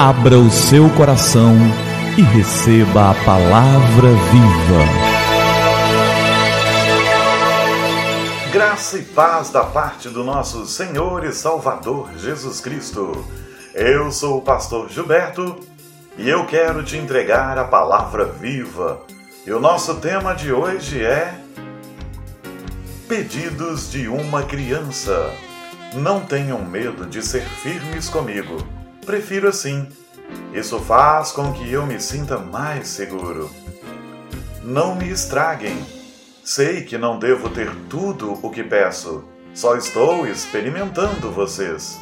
Abra o seu coração e receba a palavra viva. Graça e paz da parte do nosso Senhor e Salvador Jesus Cristo. Eu sou o pastor Gilberto e eu quero te entregar a palavra viva. E o nosso tema de hoje é Pedidos de uma criança. Não tenham medo de ser firmes comigo. Prefiro assim. Isso faz com que eu me sinta mais seguro. Não me estraguem. Sei que não devo ter tudo o que peço. Só estou experimentando vocês.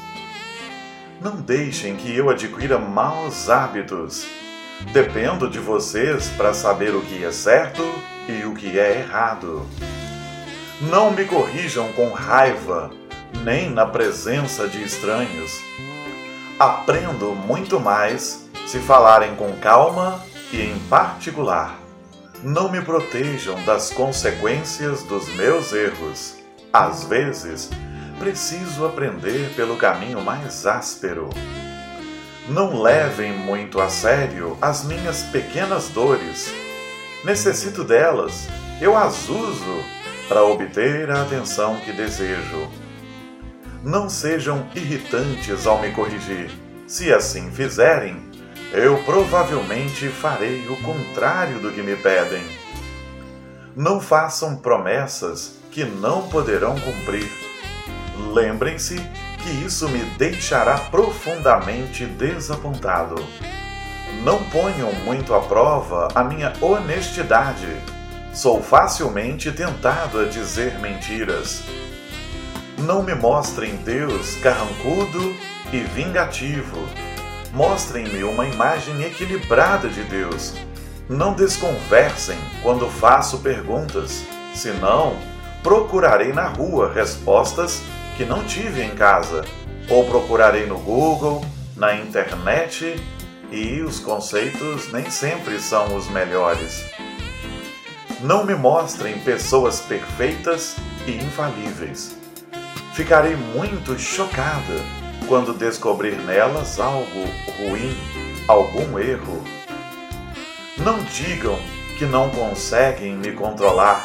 Não deixem que eu adquira maus hábitos. Dependo de vocês para saber o que é certo e o que é errado. Não me corrijam com raiva, nem na presença de estranhos. Aprendo muito mais se falarem com calma e em particular. Não me protejam das consequências dos meus erros. Às vezes, preciso aprender pelo caminho mais áspero. Não levem muito a sério as minhas pequenas dores. Necessito delas, eu as uso para obter a atenção que desejo. Não sejam irritantes ao me corrigir. Se assim fizerem, eu provavelmente farei o contrário do que me pedem. Não façam promessas que não poderão cumprir. Lembrem-se que isso me deixará profundamente desapontado. Não ponham muito à prova a minha honestidade Sou facilmente tentado a dizer mentiras. Não me mostrem Deus carrancudo e vingativo. Mostrem-me uma imagem equilibrada de Deus. Não desconversem quando faço perguntas, senão procurarei na rua respostas que não tive em casa, ou procurarei no Google, na internet, e os conceitos nem sempre são os melhores. Não me mostrem pessoas perfeitas e infalíveis. Ficarei muito chocada quando descobrir nelas algo ruim, algum erro. Não digam que não conseguem me controlar.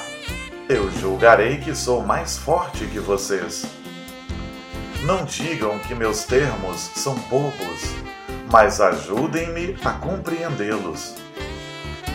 Eu julgarei que sou mais forte que vocês. Não digam que meus termos são bobos, mas ajudem-me a compreendê-los.